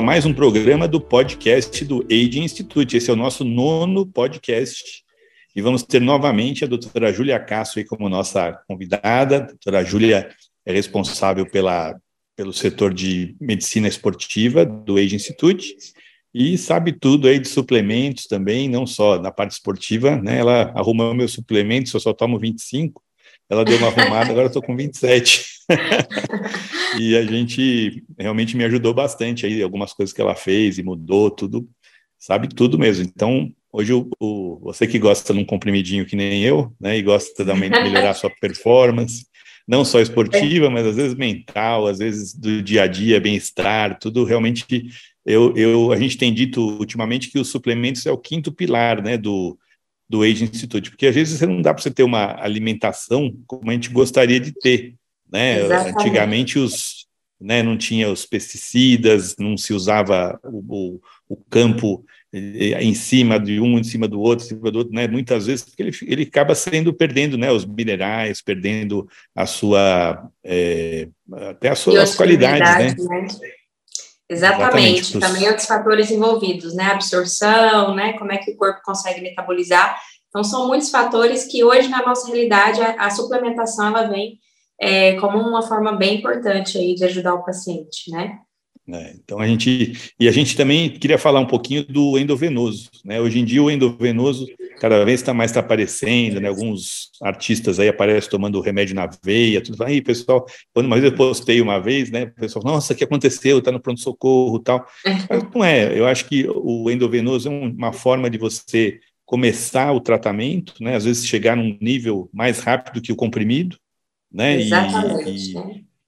a mais um programa do podcast do Age Institute. Esse é o nosso nono podcast e vamos ter novamente a doutora Júlia Castro como nossa convidada. A doutora Júlia é responsável pela, pelo setor de medicina esportiva do Age Institute e sabe tudo aí de suplementos também, não só na parte esportiva, né? Ela arrumou meus suplementos, eu só tomo 25, ela deu uma arrumada, agora eu estou com 27. e a gente realmente me ajudou bastante aí, algumas coisas que ela fez e mudou, tudo, sabe tudo mesmo. Então, hoje o, o você que gosta de um comprimidinho que nem eu, né, e gosta de melhorar a sua performance, não só esportiva, mas às vezes mental, às vezes do dia a dia, bem-estar, tudo realmente eu, eu, a gente tem dito ultimamente que os suplementos é o quinto pilar, né, do, do Age Institute, porque às vezes não dá para você ter uma alimentação como a gente gostaria de ter, né? Antigamente os, né, não tinha os pesticidas, não se usava o, o, o, campo eh, em cima de um, em cima do outro, em cima do outro, né? Muitas vezes ele, ele acaba sendo perdendo, né, os minerais, perdendo a sua é, até as suas qualidades, né? né? Exatamente. Exatamente. Também outros fatores envolvidos, né? Absorção, né? Como é que o corpo consegue metabolizar. Então, são muitos fatores que hoje, na nossa realidade, a, a suplementação, ela vem é, como uma forma bem importante aí de ajudar o paciente, né? É, então a gente e a gente também queria falar um pouquinho do endovenoso, né? Hoje em dia o endovenoso cada vez está mais tá aparecendo, né? Alguns artistas aí aparecem tomando remédio na veia, tudo aí pessoal. Quando uma vez eu postei uma vez, né? O pessoal, nossa, o que aconteceu? Está no pronto socorro, tal. Mas não é. Eu acho que o endovenoso é uma forma de você começar o tratamento, né? Às vezes chegar num nível mais rápido que o comprimido, né? Exatamente.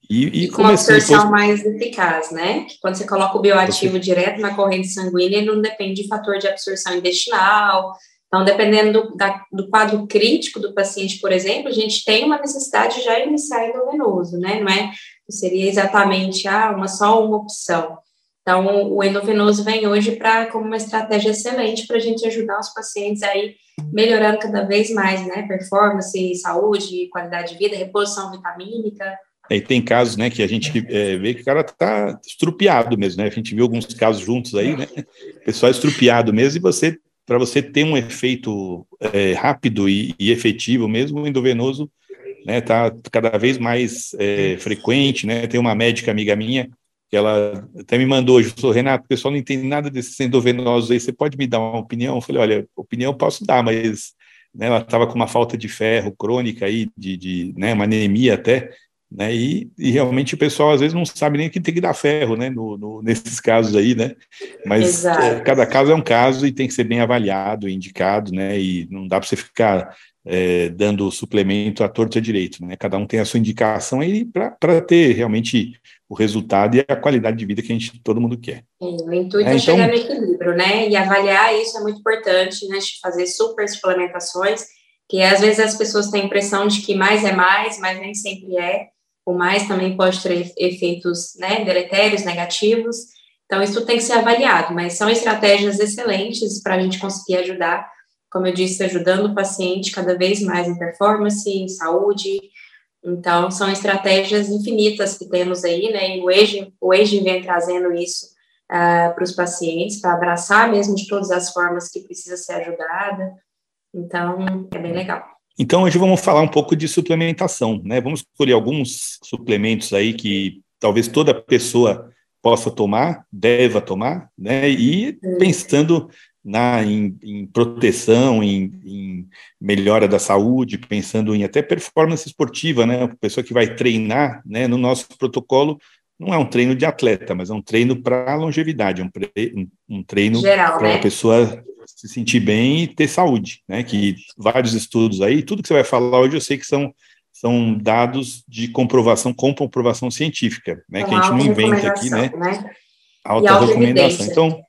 E, e, e, e com uma absorção depois... mais eficaz, né? Quando você coloca o bioativo você... direto na corrente sanguínea, ele não depende de fator de absorção intestinal. Então, dependendo do, da, do quadro crítico do paciente, por exemplo, a gente tem uma necessidade de já iniciar endovenoso, né? Não é seria exatamente ah, uma só uma opção. Então, o endovenoso vem hoje para como uma estratégia excelente para a gente ajudar os pacientes aí melhorando cada vez mais, né? Performance, saúde, qualidade de vida, reposição vitamínica. E tem casos, né, que a gente é, vê que o cara está estrupiado mesmo, né? A gente viu alguns casos juntos aí, né? Pessoal estrupiado mesmo, e você, para você ter um efeito é, rápido e, e, efetivo mesmo, o endovenoso, né, tá cada vez mais é, frequente, né? Tem uma médica amiga minha que ela até me mandou hoje, falou, Renato, o pessoal não entende nada desses endovenosos aí, você pode me dar uma opinião? Eu falei, olha, opinião posso dar, mas né, ela estava com uma falta de ferro crônica aí, de, de né, uma anemia até, né? E, e, realmente o pessoal às vezes não sabe nem que tem que dar ferro, né? No, no nesses casos aí, né? Mas é, cada caso é um caso e tem que ser bem avaliado, indicado, né? E não dá para você ficar é, dando suplemento à torta direito, né? Cada um tem a sua indicação aí para ter realmente o resultado e a qualidade de vida que a gente todo mundo quer. o intuito é, é chegar no equilíbrio, né? E avaliar isso é muito importante, né? Fazer super suplementações, que às vezes as pessoas têm a impressão de que mais é mais, mas nem sempre é o mais também pode ter efeitos né, deletérios, negativos. Então, isso tem que ser avaliado, mas são estratégias excelentes para a gente conseguir ajudar, como eu disse, ajudando o paciente cada vez mais em performance, em saúde. Então, são estratégias infinitas que temos aí, né? E o EGE, o EGE vem trazendo isso uh, para os pacientes, para abraçar mesmo de todas as formas que precisa ser ajudada. Então, é bem legal. Então, hoje vamos falar um pouco de suplementação, né? Vamos escolher alguns suplementos aí que talvez toda pessoa possa tomar, deva tomar, né? E pensando na, em, em proteção, em, em, melhora da saúde, pensando em até performance esportiva, né? A pessoa que vai treinar, né? No nosso protocolo, não é um treino de atleta, mas é um treino para longevidade, é um, um treino para né? a pessoa se sentir bem e ter saúde, né? Que vários estudos aí, tudo que você vai falar hoje, eu sei que são são dados de comprovação com comprovação científica, né? que a gente não inventa aqui, né? né? Alta recomendação. Então,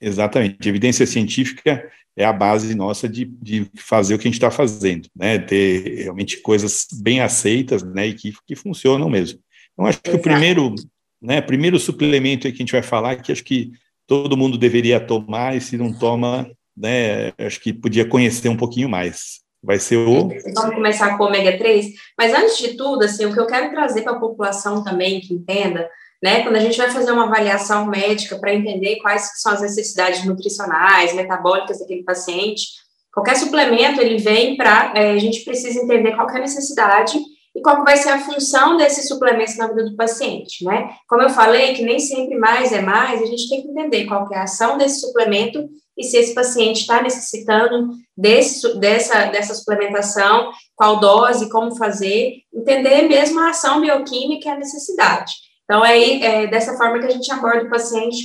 exatamente, evidência científica é a base nossa de, de fazer o que a gente está fazendo, né? Ter realmente coisas bem aceitas, né? E que, que funcionam mesmo. Então, acho que Exato. o primeiro, né? Primeiro suplemento que a gente vai falar, que acho que todo mundo deveria tomar, e se não toma, né, acho que podia conhecer um pouquinho mais. Vai ser o. Vamos começar com o ômega 3, mas antes de tudo, assim, o que eu quero trazer para a população também que entenda, né? Quando a gente vai fazer uma avaliação médica para entender quais são as necessidades nutricionais, metabólicas daquele paciente, qualquer suplemento ele vem para é, a gente precisa entender qual é a necessidade e qual vai ser a função desses suplementos na vida do paciente, né? Como eu falei, que nem sempre mais é mais, a gente tem que entender qual é a ação desse suplemento e se esse paciente está necessitando desse, dessa, dessa suplementação, qual dose, como fazer, entender mesmo a ação bioquímica e a necessidade. Então, é, é dessa forma que a gente aborda o paciente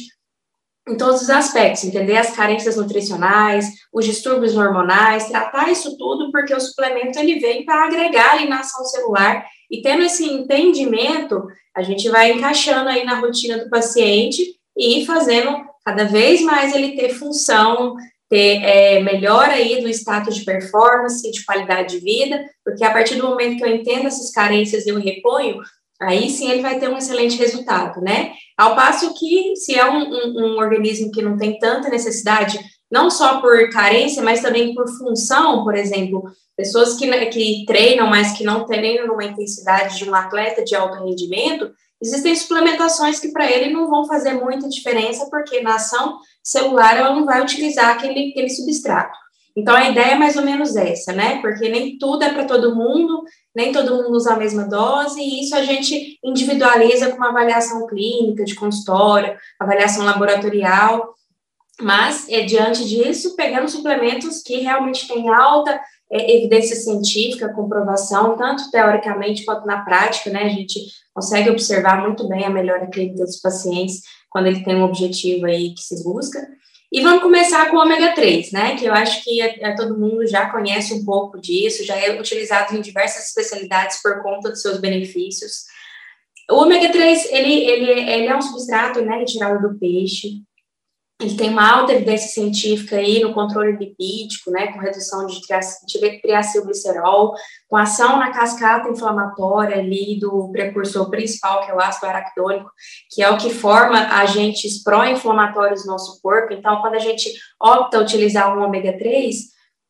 em todos os aspectos, entender as carências nutricionais, os distúrbios hormonais, tratar isso tudo, porque o suplemento ele vem para agregar ali na ação celular, e tendo esse entendimento, a gente vai encaixando aí na rotina do paciente e fazendo cada vez mais ele ter função, ter é, melhora aí do status de performance, de qualidade de vida, porque a partir do momento que eu entendo essas carências e eu reponho, aí sim ele vai ter um excelente resultado, né? Ao passo que, se é um, um, um, organismo que não tem tanta necessidade, não só por carência, mas também por função, por exemplo, pessoas que, que treinam, mas que não treinam numa intensidade de um atleta de alto rendimento, existem suplementações que para ele não vão fazer muita diferença, porque na ação celular ela não vai utilizar aquele, aquele substrato. Então, a ideia é mais ou menos essa, né? Porque nem tudo é para todo mundo, nem todo mundo usa a mesma dose, e isso a gente individualiza com uma avaliação clínica, de consultório, avaliação laboratorial. Mas, é, diante disso, pegando suplementos que realmente têm alta é, evidência científica, comprovação, tanto teoricamente quanto na prática, né? A gente consegue observar muito bem a melhora clínica dos pacientes quando ele tem um objetivo aí que se busca. E vamos começar com o ômega 3, né? Que eu acho que é, é, todo mundo já conhece um pouco disso, já é utilizado em diversas especialidades por conta dos seus benefícios. O ômega 3, ele, ele, ele é um substrato né, retirado do peixe, ele tem uma alta evidência científica aí no controle lipídico, né, com redução de triacilglicerol, com ação na cascata inflamatória ali do precursor principal, que é o ácido araquidônico, que é o que forma agentes pró-inflamatórios no nosso corpo. Então, quando a gente opta utilizar um ômega 3,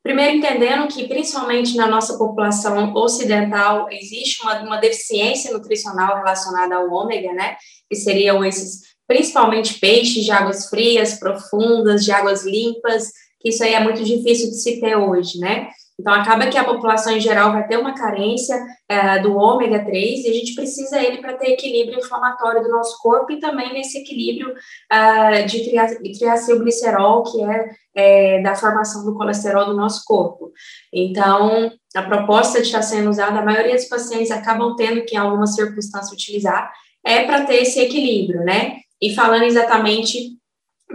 primeiro entendendo que, principalmente na nossa população ocidental, existe uma, uma deficiência nutricional relacionada ao ômega, né, que seriam esses principalmente peixes de águas frias, profundas, de águas limpas, que isso aí é muito difícil de se ter hoje, né? Então, acaba que a população em geral vai ter uma carência é, do ômega 3 e a gente precisa ele para ter equilíbrio inflamatório do nosso corpo e também nesse equilíbrio uh, de triacilglicerol, que é, é, da formação do colesterol do nosso corpo. Então, a proposta de estar sendo usada, a maioria dos pacientes acabam tendo que, em alguma circunstância, utilizar, é para ter esse equilíbrio, né? E falando exatamente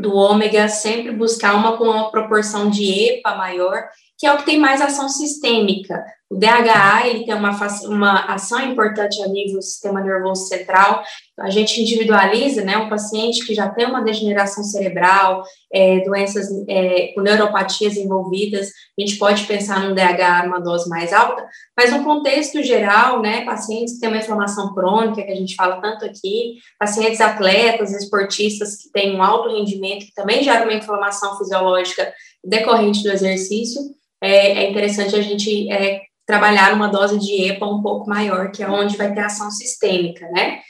do ômega, sempre buscar uma com uma proporção de EPA maior, que é o que tem mais ação sistêmica. O DHA ele tem uma, uma ação importante a nível do sistema nervoso central. A gente individualiza, né, um paciente que já tem uma degeneração cerebral, é, doenças é, com neuropatias envolvidas, a gente pode pensar num DHA numa dose mais alta, mas no contexto geral, né, pacientes que têm uma inflamação crônica, que a gente fala tanto aqui, pacientes atletas, esportistas que têm um alto rendimento, que também geram uma inflamação fisiológica decorrente do exercício, é, é interessante a gente é, trabalhar uma dose de EPA um pouco maior, que é onde vai ter ação sistêmica, né?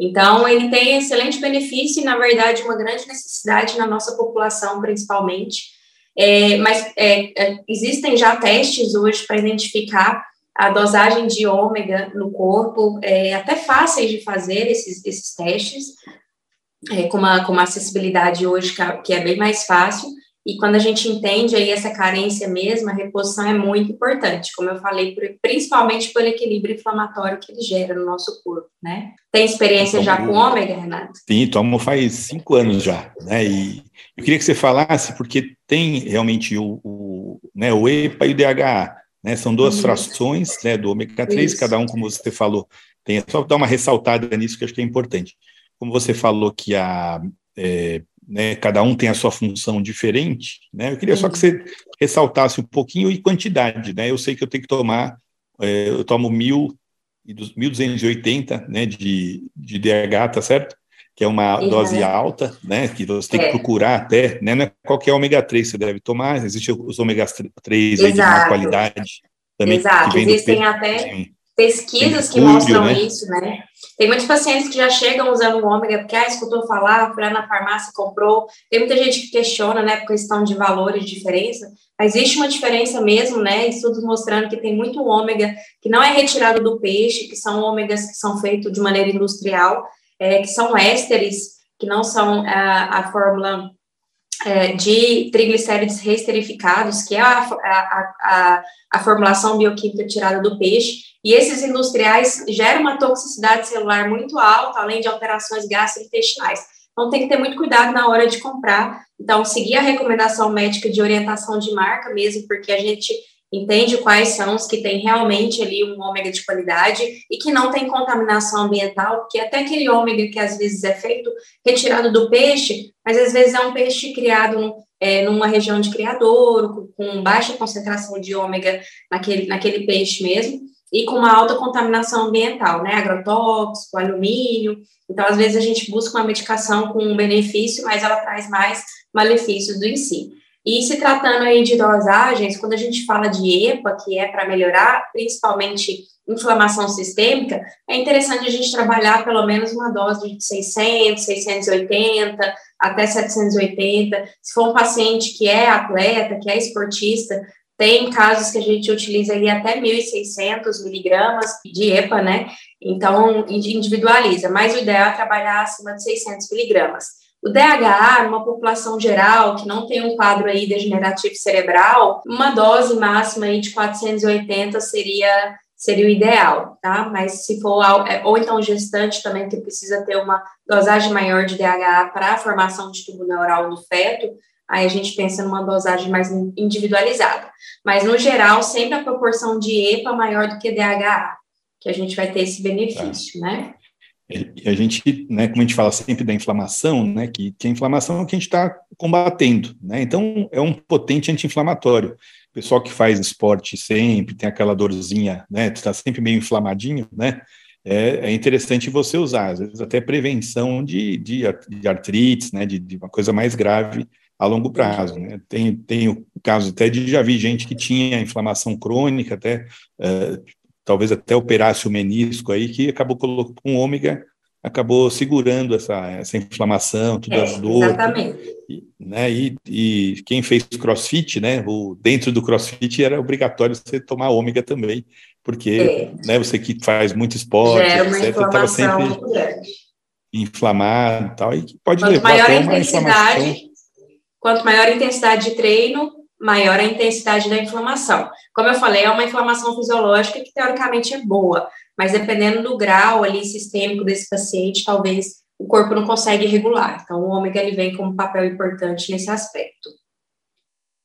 Então, ele tem excelente benefício e, na verdade, uma grande necessidade na nossa população, principalmente. É, mas é, é existem já testes hoje para identificar a dosagem de ômega no corpo, é, até fáceis de fazer esses, esses testes, é, com, uma, com uma acessibilidade hoje que é bem mais fácil. E quando a gente entende aí essa carência mesmo, a reposição é muito importante, como eu falei, principalmente pelo equilíbrio inflamatório que ele gera no nosso corpo, né? Tem experiência então, já com ômega, Renato? Sim, tomo faz cinco anos já, né? E eu queria que você falasse, porque tem realmente o, o, né, o EPA e o DHA, né? São duas Isso. frações né, do ômega 3, Isso. cada um, como você falou, tem só dar uma ressaltada nisso que acho que é importante. Como você falou que a é, né, cada um tem a sua função diferente, né, eu queria só que você ressaltasse um pouquinho e quantidade, né, eu sei que eu tenho que tomar, é, eu tomo mil e dos 1.280, né, de, de DH, tá certo? Que é uma dose alta, né, que você tem é. que procurar até, né, não é qualquer ômega 3 você deve tomar, existe os ômega 3 aí de má qualidade, também Exato. Existem até pesquisas que mostram né? isso, né? Tem muitos pacientes que já chegam usando o ômega porque, ah, escutou falar, foi lá na farmácia, comprou. Tem muita gente que questiona, né, por questão de valores, de diferença, mas existe uma diferença mesmo, né? Estudos mostrando que tem muito ômega que não é retirado do peixe, que são ômegas que são feitos de maneira industrial, é, que são ésteres, que não são a, a fórmula de triglicérides reesterificados, que é a, a, a, a formulação bioquímica tirada do peixe, e esses industriais geram uma toxicidade celular muito alta, além de alterações gastrointestinais. Então, tem que ter muito cuidado na hora de comprar. Então, seguir a recomendação médica de orientação de marca mesmo, porque a gente entende quais são os que têm realmente ali um ômega de qualidade e que não tem contaminação ambiental, porque até aquele ômega que às vezes é feito retirado do peixe, mas às vezes é um peixe criado é, numa região de criadouro, com baixa concentração de ômega naquele, naquele peixe mesmo, e com uma alta contaminação ambiental, né, agrotóxico, alumínio. Então, às vezes a gente busca uma medicação com um benefício, mas ela traz mais malefícios do em si. E se tratando aí de dosagens, quando a gente fala de EPA, que é para melhorar principalmente inflamação sistêmica, é interessante a gente trabalhar pelo menos uma dose de 600, 680 até 780. Se for um paciente que é atleta, que é esportista, tem casos que a gente utiliza ali até 1.600 miligramas de EPA, né? Então, individualiza, mas o ideal é trabalhar acima de 600 miligramas. O DHA, numa população geral que não tem um quadro aí degenerativo cerebral, uma dose máxima aí de 480 seria seria o ideal, tá? Mas se for é, ou então gestante também que precisa ter uma dosagem maior de DHA para a formação de tubo neural no feto, aí a gente pensa numa dosagem mais individualizada. Mas, no geral, sempre a proporção de EPA maior do que DHA, que a gente vai ter esse benefício, tá. né? A gente, né, como a gente fala sempre da inflamação, né, que, que a inflamação é o que a gente está combatendo, né, então é um potente anti-inflamatório. O pessoal que faz esporte sempre tem aquela dorzinha, né, está sempre meio inflamadinho, né, é, é, interessante você usar, às vezes até prevenção de, de, de artrites, né, de, de, uma coisa mais grave a longo prazo. Né? Tem, tem o caso até de já vi gente que tinha inflamação crônica, até uh, talvez até operasse o menisco aí, que acabou colocando com ômega, acabou segurando essa, essa inflamação, todas é, as dores. Exatamente. E, né, e, e, quem fez crossfit, né, o, dentro do crossfit era obrigatório você tomar ômega também, porque é. né, você que faz muito esporte, etc., estava sempre inflamado e tal, e pode Quanto levar maior a intensidade, Quanto maior a intensidade de treino, maior a intensidade da inflamação. Como eu falei, é uma inflamação fisiológica que teoricamente é boa, mas dependendo do grau ali sistêmico desse paciente, talvez o corpo não consegue regular. Então, o ômega ele vem como um papel importante nesse aspecto.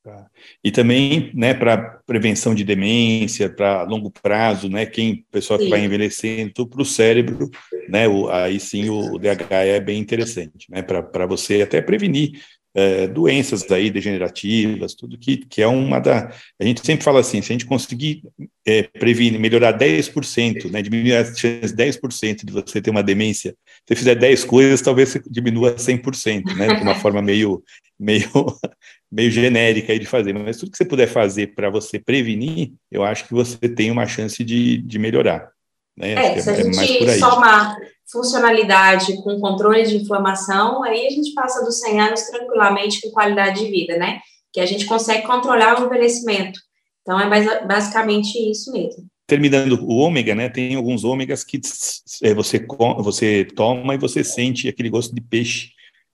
Tá. E também, né, para prevenção de demência, para longo prazo, né, quem, pessoa que vai envelhecendo, para o cérebro, né, o, aí sim o, o DH é bem interessante, né, para você até prevenir é, doenças aí degenerativas, tudo que, que é uma da. A gente sempre fala assim: se a gente conseguir é, prevenir, melhorar 10%, né, diminuir as chances 10% de você ter uma demência, se você fizer 10 coisas, talvez você diminua 100%, né, de uma forma meio, meio, meio genérica aí de fazer. Mas tudo que você puder fazer para você prevenir, eu acho que você tem uma chance de, de melhorar. Né? É, se a é gente somar funcionalidade com controle de inflamação, aí a gente passa dos 100 anos tranquilamente com qualidade de vida, né? Que a gente consegue controlar o envelhecimento. Então, é basicamente isso mesmo. Terminando o ômega, né? Tem alguns ômegas que é, você, você toma e você sente aquele gosto de peixe,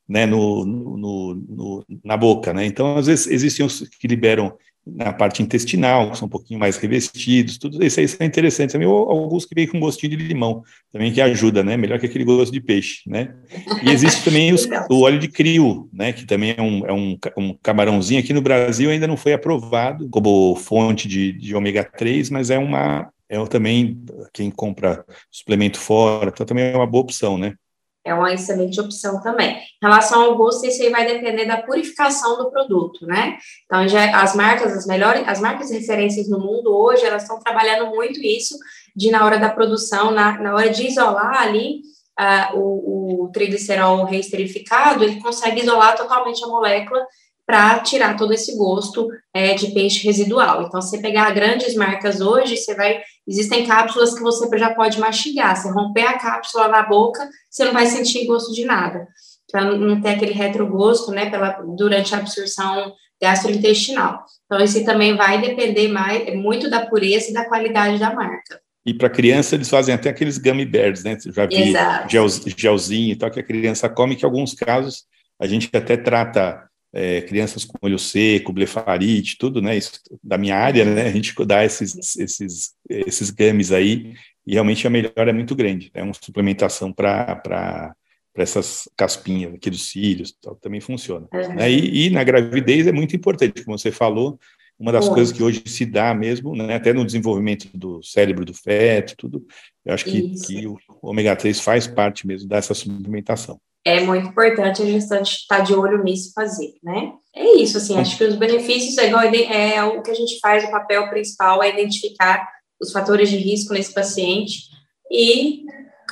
né? No, no, no na boca, né? Então, às vezes, existem os que liberam na parte intestinal, que são um pouquinho mais revestidos, tudo isso aí é interessante também, ou alguns que vêm com gostinho de limão, também que ajuda, né, melhor que aquele gosto de peixe, né, e existe também os, o óleo de crio, né, que também é um, é um, um, camarãozinho, aqui no Brasil ainda não foi aprovado como fonte de, de ômega 3, mas é uma, é também, quem compra suplemento fora, então também é uma boa opção, né. É uma excelente opção também. Em relação ao gosto, isso aí vai depender da purificação do produto, né? Então, já, as marcas, as melhores, as marcas referências no mundo hoje, elas estão trabalhando muito isso, de na hora da produção, na, na hora de isolar ali uh, o, o triglicerol reesterificado, ele consegue isolar totalmente a molécula para tirar todo esse gosto é, de peixe residual. Então, você pegar grandes marcas hoje, você vai. Existem cápsulas que você já pode mastigar. Você romper a cápsula na boca, você não vai sentir gosto de nada. Para não ter aquele retrogosto, né, pela, durante a absorção gastrointestinal. Então, isso também vai depender mais, muito da pureza e da qualidade da marca. E para criança, eles fazem até aqueles gummy bears, né? Já vi gel, gelzinho e tal, que a criança come, que em alguns casos a gente até trata é, crianças com olho seco, blefarite, tudo, né? Isso da minha área, né? A gente dá esses, esses, esses gummies aí e realmente a melhora é muito grande. É uma suplementação para essas caspinhas aqui dos cílios, tal, também funciona. Uhum. Né? E, e, na gravidez é muito importante, como você falou, uma das coisas que hoje se dá mesmo, né, até no desenvolvimento do cérebro do feto, tudo, eu acho que, que o ômega 3 faz parte mesmo dessa suplementação é muito importante a gestante estar de olho nisso e fazer, né? É isso, assim, acho que os benefícios é, igual, é o que a gente faz, o papel principal é identificar os fatores de risco nesse paciente e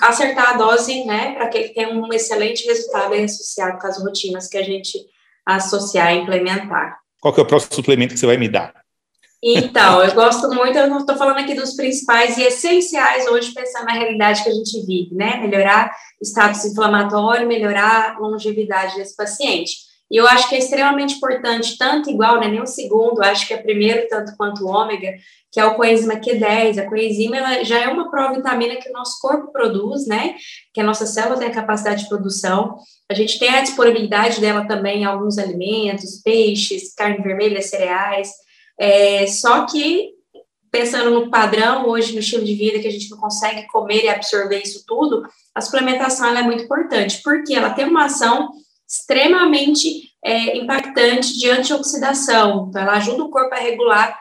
acertar a dose, né, para que ele tenha um excelente resultado associado com as rotinas que a gente associar e implementar. Qual que é o próximo suplemento que você vai me dar? Então, eu gosto muito, eu estou falando aqui dos principais e essenciais hoje, pensando na realidade que a gente vive, né? Melhorar status inflamatório, melhorar a longevidade desse paciente. E eu acho que é extremamente importante, tanto igual, né, nem o segundo, acho que é primeiro tanto quanto o ômega, que é o coenzima Q10. A coenzima ela já é uma provitamina que o nosso corpo produz, né? Que a nossa célula tem a capacidade de produção. A gente tem a disponibilidade dela também em alguns alimentos, peixes, carne vermelha, cereais. É, só que, pensando no padrão, hoje, no estilo de vida, que a gente não consegue comer e absorver isso tudo, a suplementação é muito importante, porque ela tem uma ação extremamente é, impactante de antioxidação. Então, ela ajuda o corpo a regular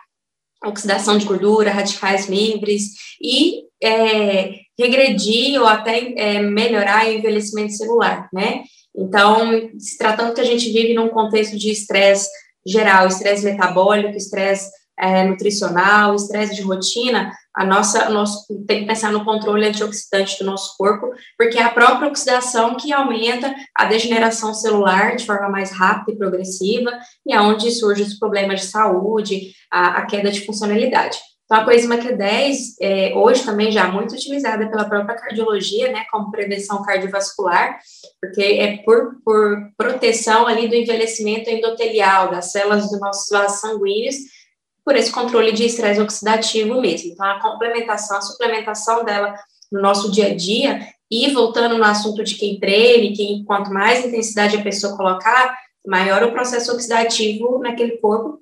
a oxidação de gordura, radicais livres e é, regredir ou até é, melhorar o envelhecimento celular, né? Então, se tratando que a gente vive num contexto de estresse geral, estresse metabólico, estresse é, nutricional, estresse de rotina, a nossa, nosso, tem que pensar no controle antioxidante do nosso corpo, porque é a própria oxidação que aumenta a degeneração celular de forma mais rápida e progressiva, e é onde surgem os problemas de saúde, a, a queda de funcionalidade. Então, a coenzima Q10, é, hoje também já muito utilizada pela própria cardiologia, né, como prevenção cardiovascular, porque é por, por proteção ali do envelhecimento endotelial, das células dos nossos vasos sanguíneos, por esse controle de estresse oxidativo mesmo. Então, a complementação, a suplementação dela no nosso dia a dia, e voltando no assunto de quem treine, quem, quanto mais intensidade a pessoa colocar, maior o processo oxidativo naquele corpo,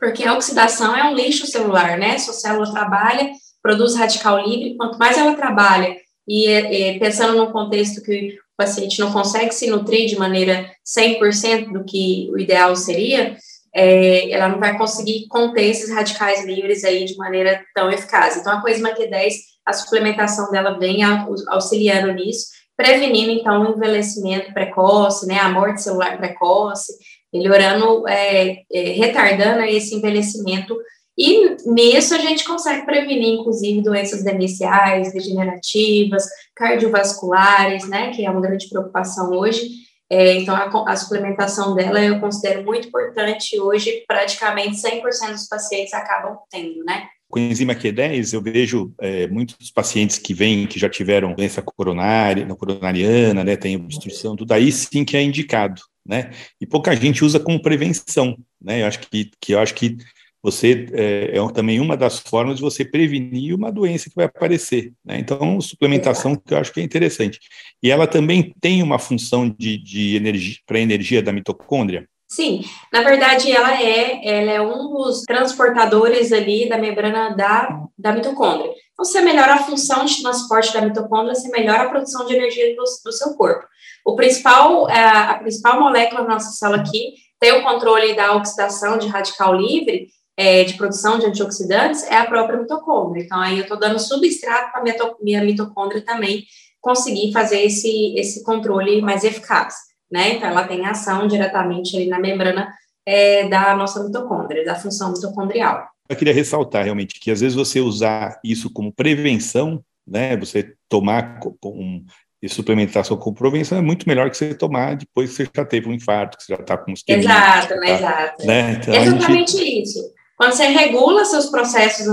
porque a oxidação é um lixo celular, né? Sua célula trabalha, produz radical livre, quanto mais ela trabalha, e, e pensando num contexto que o paciente não consegue se nutrir de maneira 100% do que o ideal seria, é, ela não vai conseguir conter esses radicais livres aí de maneira tão eficaz. Então, a Coisma Q10, a suplementação dela vem auxiliando nisso, prevenindo, então, o envelhecimento precoce, né, a morte celular precoce, melhorando, é, é, retardando esse envelhecimento. E nisso a gente consegue prevenir, inclusive, doenças demenciais, degenerativas, cardiovasculares, né, que é uma grande preocupação hoje. É, então, a, a, suplementação dela eu considero muito importante hoje praticamente 100% dos pacientes acabam tendo, né? Com enzima Q10, eu vejo é, muitos pacientes que vêm, que já tiveram doença coronária, coronariana, né, tem obstrução, tudo aí sim que é indicado né? E pouca gente usa como prevenção, né? Eu acho que, que eu acho que você é, é, também uma das formas de você prevenir uma doença que vai aparecer. Né? Então, suplementação que eu acho que é interessante. E ela também tem uma função de, de energia para energia da mitocôndria. Sim, na verdade ela é, ela é um dos transportadores ali da membrana da, da mitocôndria. Então, você melhora a função de transporte da mitocôndria, você melhora a produção de energia do, do seu corpo. O principal, a, é, a principal molécula da nossa célula aqui tem o controle da oxidação de radical livre, é, de produção de antioxidantes, é a própria mitocôndria. Então, aí eu estou dando substrato para a minha mitocôndria também conseguir fazer esse, esse controle mais eficaz, né? Então, ela tem ação diretamente ali na membrana é, da nossa mitocôndria, da função mitocondrial. Eu queria ressaltar realmente que às vezes você usar isso como prevenção, né? Você tomar um, E suplementação com prevenção é muito melhor que você tomar depois que você já teve um infarto, que você já está com os Exato, tá, exato. Né? Então, Exatamente gente... isso. Quando você regula seus processos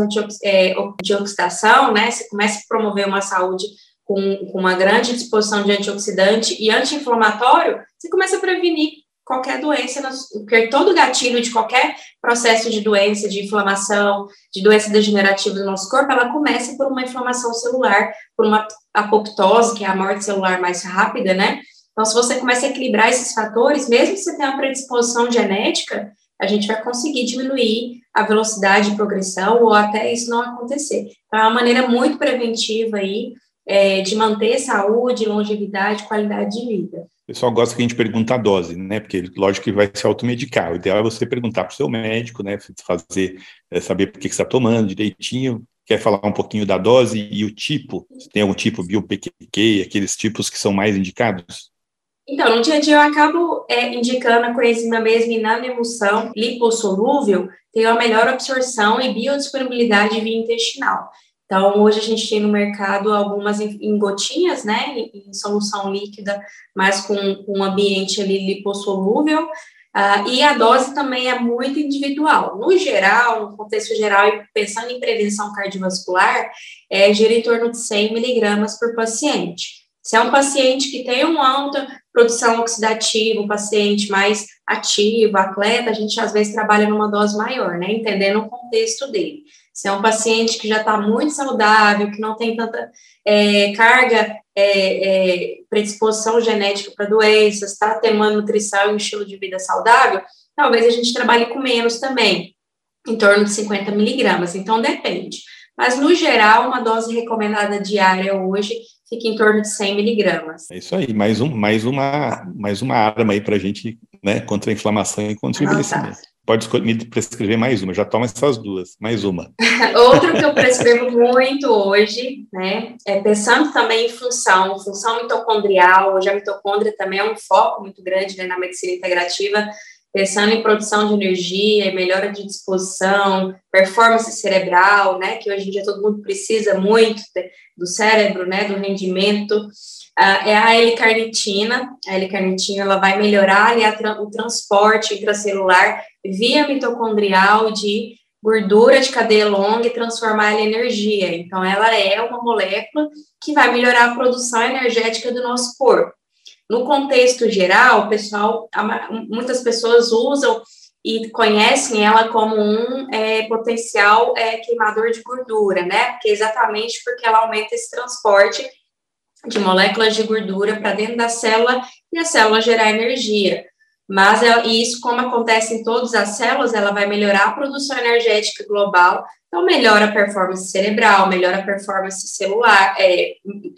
é, de oxidação, né, você começa a promover uma saúde com, com uma grande disposição de antioxidante e anti-inflamatório, você começa a prevenir qualquer doença, porque todo gatilho de qualquer processo de doença, de inflamação, de doença degenerativa do nosso corpo, ela começa por uma inflamação celular, por uma apoptose, que é a morte celular mais rápida, né? Então, se você começa a equilibrar esses fatores, mesmo que você tenha uma predisposição genética, a gente vai conseguir diminuir a velocidade de progressão ou até isso não acontecer. Então, é uma maneira muito preventiva aí é, de manter saúde, longevidade, qualidade de vida. O pessoal gosta que a gente pergunta a dose, né? Porque, lógico, que vai se automedicar. O ideal é você perguntar para o seu médico, né? Fazer, é, saber por que, que você está tomando direitinho. Quer falar um pouquinho da dose e o tipo? Se tem algum tipo bio-PQQ, aqueles tipos que são mais indicados? Então, no dia a dia eu acabo é, indicando a coenzima mesmo em nanoemulsão lipossolúvel, tem uma melhor absorção e biodisponibilidade via intestinal. Então, hoje a gente tem no mercado algumas em, gotinhas, né, em, solução líquida, mas com, um ambiente ali lipossolúvel, uh, e a dose também é muito individual. No geral, no contexto geral, e pensando em prevenção cardiovascular, é gira em torno de 100 miligramas por paciente. Se é um paciente que tem uma alta produção oxidativa, um paciente mais ativo, atleta, a gente às vezes trabalha numa dose maior, né, entendendo o contexto dele. Se é um paciente que já está muito saudável, que não tem tanta é, carga, é, é, predisposição genética para doenças, está uma nutrição e um estilo de vida saudável, talvez a gente trabalhe com menos também, em torno de 50 miligramas. Então, depende. Mas, no geral, uma dose recomendada diária hoje fica em torno de 100 miligramas. É isso aí, mais, um, mais, uma, mais uma arma aí para a gente, né, contra a inflamação e contra o envelhecimento. Pode me prescrever mais uma, já toma essas duas, mais uma. Outro que eu prescrevo muito hoje, né, é pensando também em função, função mitocondrial, hoje a mitocôndria também é um foco muito grande né, na medicina integrativa, pensando em produção de energia, melhora de disposição, performance cerebral, né, que hoje em dia todo mundo precisa muito do cérebro, né, do rendimento, Uh, é a L-carnitina. A L-carnitina ela vai melhorar ali, a, o transporte intracelular via mitocondrial de gordura de cadeia longa e transformar ela em energia. Então, ela é uma molécula que vai melhorar a produção energética do nosso corpo. No contexto geral, pessoal, muitas pessoas usam e conhecem ela como um é, potencial é, queimador de gordura, né? Porque exatamente porque ela aumenta esse transporte de moléculas de gordura para dentro da célula e a célula gerar energia. Mas é, isso, como acontece em todas as células, ela vai melhorar a produção energética global, então melhora a performance cerebral, melhora a performance celular, é,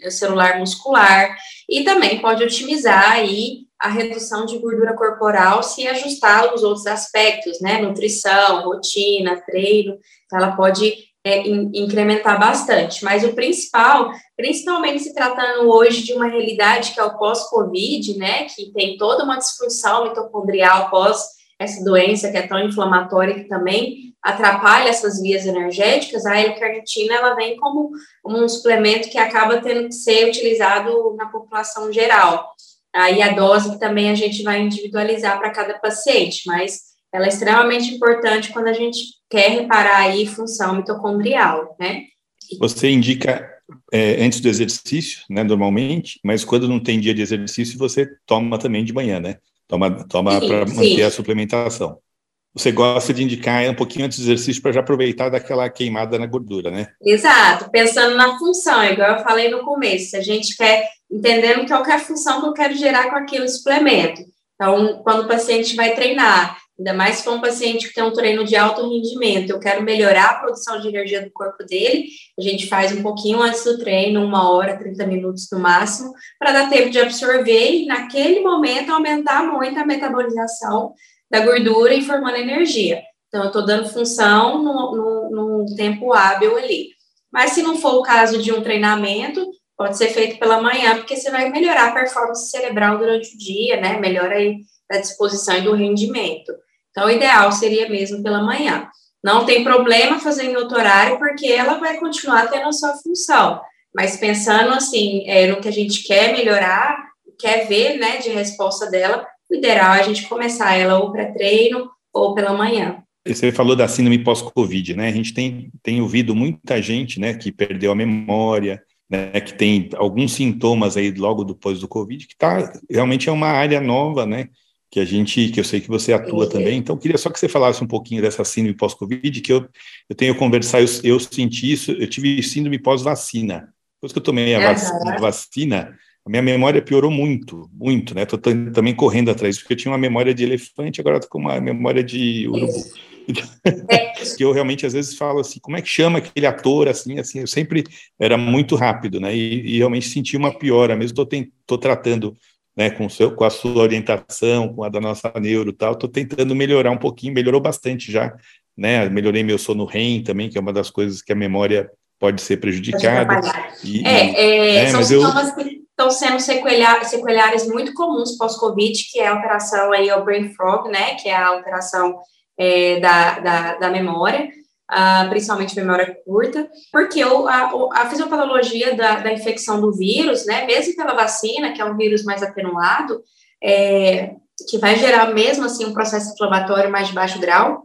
celular muscular, e também pode otimizar aí a redução de gordura corporal se ajustar aos outros aspectos, né? Nutrição, rotina, treino, então ela pode é, in, incrementar bastante. Mas o principal, principalmente se tratando hoje de uma realidade que é o pós-Covid, né, que tem toda uma disfunção mitocondrial pós essa doença que é tão inflamatória que também atrapalha essas vias energéticas, a L-carnitina ela vem como um suplemento que acaba tendo que ser utilizado na população geral. Aí a dose também a gente vai individualizar para cada paciente, mas ela é extremamente importante quando a gente quer reparar aí função mitocondrial, né? Você indica é, antes do exercício, né, normalmente, mas quando não tem dia de exercício, você toma também de manhã, né? Toma, toma para manter a suplementação. Você gosta de indicar um pouquinho antes do exercício para já aproveitar daquela queimada na gordura, né? Exato, pensando na função, igual eu falei no começo, a gente quer entendendo qual é a função que eu quero gerar com aquele suplemento. Então, quando o paciente vai treinar, Ainda mais se for um paciente que tem um treino de alto rendimento, eu quero melhorar a produção de energia do corpo dele, a gente faz um pouquinho antes do treino, uma hora, 30 minutos no máximo, para dar tempo de absorver e, naquele momento, aumentar muito a metabolização da gordura e formando energia. Então, eu estou dando função no, tempo hábil ali. Mas se não for o caso de um treinamento, pode ser feito pela manhã, porque você vai melhorar a performance cerebral durante o dia, né? Melhora aí a disposição e do rendimento. Então, o ideal seria mesmo pela manhã. Não tem problema fazer em outro horário, porque ela vai continuar tendo a sua função. Mas pensando assim, é, no que a gente quer melhorar, quer ver, né, de resposta dela, o ideal é a gente começar ela ou para treino ou pela manhã. Você falou da síndrome pós-Covid, né? A gente tem, tem ouvido muita gente, né, que perdeu a memória, né, que tem alguns sintomas aí logo depois do Covid, que tá, realmente é uma área nova, né, que a gente, que eu sei que você atua Sim. também, então queria só que você falasse um pouquinho dessa síndrome pós-Covid, que eu, eu tenho conversar, eu, eu senti isso, eu tive síndrome pós-vacina, depois que eu tomei a vacina, vacina, a minha memória piorou muito, muito, né, tô também correndo atrás, porque eu tinha uma memória de elefante, agora tô com uma memória de urubu. É. que eu realmente às vezes falo assim, como é que chama aquele ator assim, assim, eu sempre era muito rápido, né? E, e realmente senti uma piora, mesmo tô, tô tratando né, com, seu, com a sua orientação, com a da nossa neuro e tal, tô tentando melhorar um pouquinho, melhorou bastante já, né? Melhorei meu sono REM também, que é uma das coisas que a memória pode ser prejudicada. E, é, é, né, são sintomas eu... que estão sendo sequelares muito comuns pós-Covid, que é a alteração aí ao brain fog, né, que é a alteração é, da, da, da, memória, uh, principalmente memória curta, porque o, a, a fisiopatologia da, da infecção do vírus, né, mesmo pela vacina, que é um vírus mais atenuado, é, que vai gerar mesmo assim um processo inflamatório mais de baixo grau,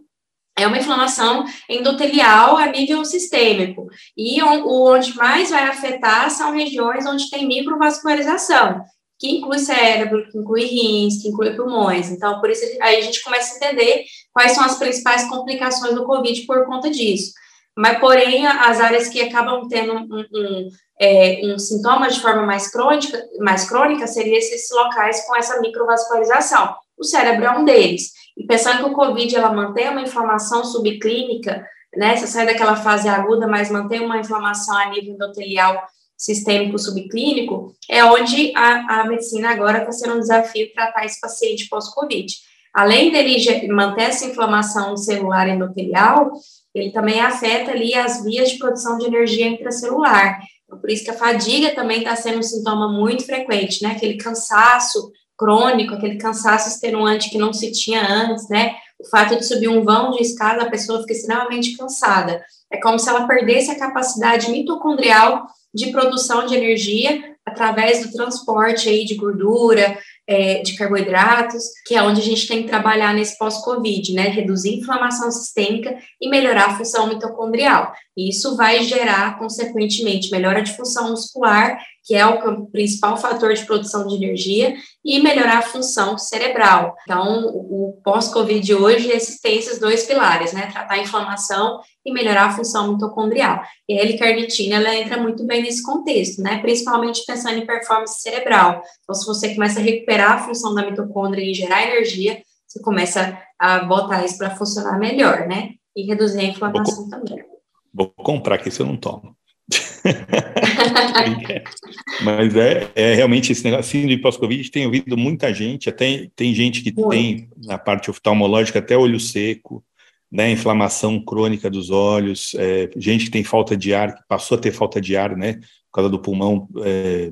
é uma inflamação endotelial a nível sistêmico. E onde mais vai afetar são regiões onde tem microvascularização que inclui cérebro, que inclui rins, que inclui pulmões. Então, por isso, aí a gente começa a entender quais são as principais complicações do Covid por conta disso. Mas, porém, as áreas que acabam tendo um, um, é, um sintoma de forma mais crônica, mais crônica seriam esses locais com essa microvascularização. O cérebro é um deles. E pensando que o Covid, ela mantém uma inflamação subclínica, né, você sai daquela fase aguda, mas mantém uma inflamação a nível endotelial sistêmico subclínico, é onde a, a medicina agora está sendo um desafio tratar esse paciente pós-Covid. Além dele manter essa inflamação celular endotelial, ele também afeta ali as vias de produção de energia intracelular. Então, por isso que a fadiga também está sendo um sintoma muito frequente, né? Aquele cansaço crônico, aquele cansaço extenuante que não se tinha antes, né? O fato de subir um vão de escada, a pessoa fica extremamente cansada. É como se ela perdesse a capacidade mitocondrial de produção de energia através do transporte aí de gordura, é, de carboidratos, que é onde a gente tem que trabalhar nesse pós-Covid, né? Reduzir inflamação sistêmica e melhorar a função mitocondrial. E isso vai gerar, consequentemente, melhora de função muscular, que é o principal fator de produção de energia, e melhorar a função cerebral. Então, o pós-Covid hoje tem esses dois pilares, né? Tratar a inflamação e melhorar a função mitocondrial. E a L-carnitina, ela entra muito bem nesse contexto, né? Principalmente pensando em performance cerebral. Então, se você começa a recuperar a função da mitocôndria e gerar energia, você começa a botar isso para funcionar melhor, né? E reduzir a inflamação também. Vou comprar, que isso eu não tomo. Mas é, é, realmente esse negócio, síndrome pós-Covid, tem ouvido muita gente, até tem gente que tem na parte oftalmológica até olho seco, né, inflamação crônica dos olhos, é, gente que tem falta de ar, que passou a ter falta de ar, né, por causa do pulmão é,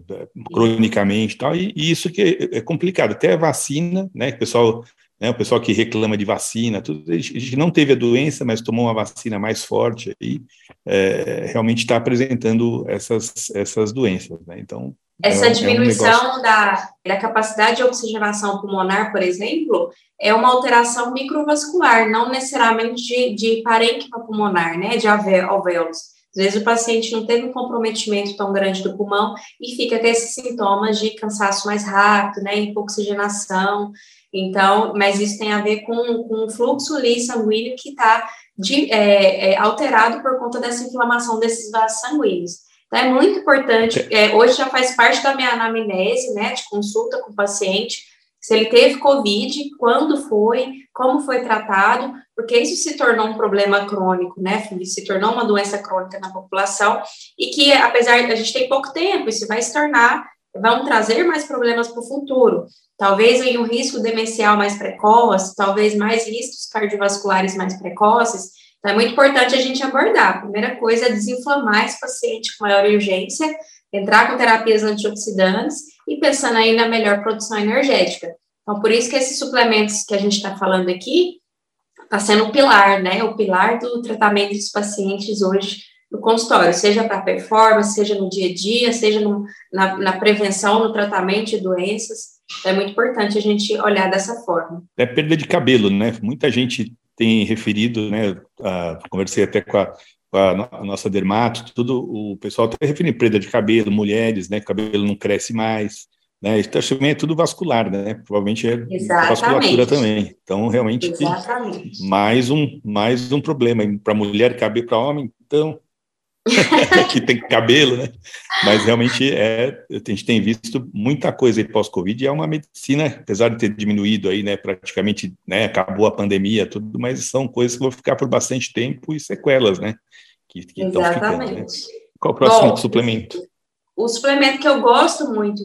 cronicamente e tal, e, e, isso que é, é complicado, até a vacina, né, que o pessoal né, o pessoal que reclama de vacina, tudo, a gente não teve a doença, mas tomou uma vacina mais forte e é, realmente está apresentando essas, essas doenças. Né? Então, essa é, diminuição é um da, da capacidade de oxigenação pulmonar, por exemplo, é uma alteração microvascular, não necessariamente de, de parênquima pulmonar, né, de alvéolos. Às vezes o paciente não teve um comprometimento tão grande do pulmão e fica com esses sintomas de cansaço mais rápido, né, hipoxigenação, então, mas isso tem a ver com, com o fluxo sanguíneo que está é, é, alterado por conta dessa inflamação desses vasos sanguíneos. Então, é muito importante, é, hoje já faz parte da minha anamnese, né, de consulta com o paciente, se ele teve Covid, quando foi, como foi tratado, porque isso se tornou um problema crônico, né, se tornou uma doença crônica na população, e que, apesar de a gente ter pouco tempo, isso vai se tornar vão trazer mais problemas para o futuro. Talvez em um risco demencial mais precoce, talvez mais riscos cardiovasculares mais precoces. Então, é muito importante a gente abordar. A primeira coisa é desinflamar esse paciente com maior urgência, entrar com terapias antioxidantes e pensando aí na melhor produção energética. Então, por isso que esses suplementos que a gente está falando aqui está sendo o pilar, né? O pilar do tratamento dos pacientes hoje no consultório, seja para performance, seja no dia a dia, seja no, na, na, prevenção, no tratamento de doenças. É muito importante a gente olhar dessa forma. É perda de cabelo, né? Muita gente tem referido, né? conversei até com a, com a, nossa dermato, tudo o pessoal está referindo perda de cabelo, mulheres, né? Cabelo não cresce mais. Né, isso também é tudo vascular, né? Provavelmente é Exatamente. vasculatura também. Então, realmente, mais um, mais um problema. Para mulher caber para homem, então, que tem cabelo, né? Mas realmente é, a gente tem visto muita coisa pós-Covid e é uma medicina, apesar de ter diminuído aí, né? Praticamente, né? Acabou a pandemia, tudo, mas são coisas que vão ficar por bastante tempo e sequelas, né? Que, que estão ficando. Né? Qual o próximo Bom, suplemento? O suplemento que eu gosto muito,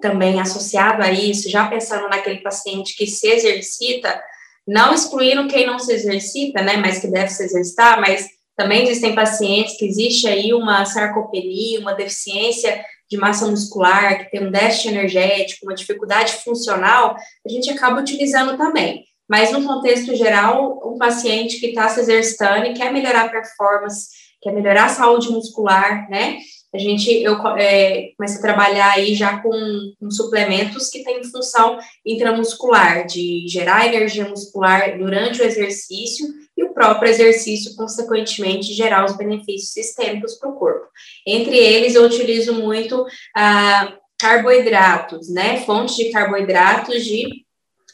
também associado a isso, já pensando naquele paciente que se exercita, não excluindo quem não se exercita, né, mas que deve se exercitar, mas também existem pacientes que existe aí uma sarcopenia, uma deficiência de massa muscular, que tem um déficit energético, uma dificuldade funcional, a gente acaba utilizando também. Mas no contexto geral, um paciente que está se exercitando e quer melhorar a performance, quer melhorar a saúde muscular, né? A gente, eu é, comecei a trabalhar aí já com, com, suplementos que têm função intramuscular, de gerar energia muscular durante o exercício e o próprio exercício, consequentemente, gerar os benefícios sistêmicos para o corpo. Entre eles, eu utilizo muito ah, carboidratos, né? Fontes de carboidratos de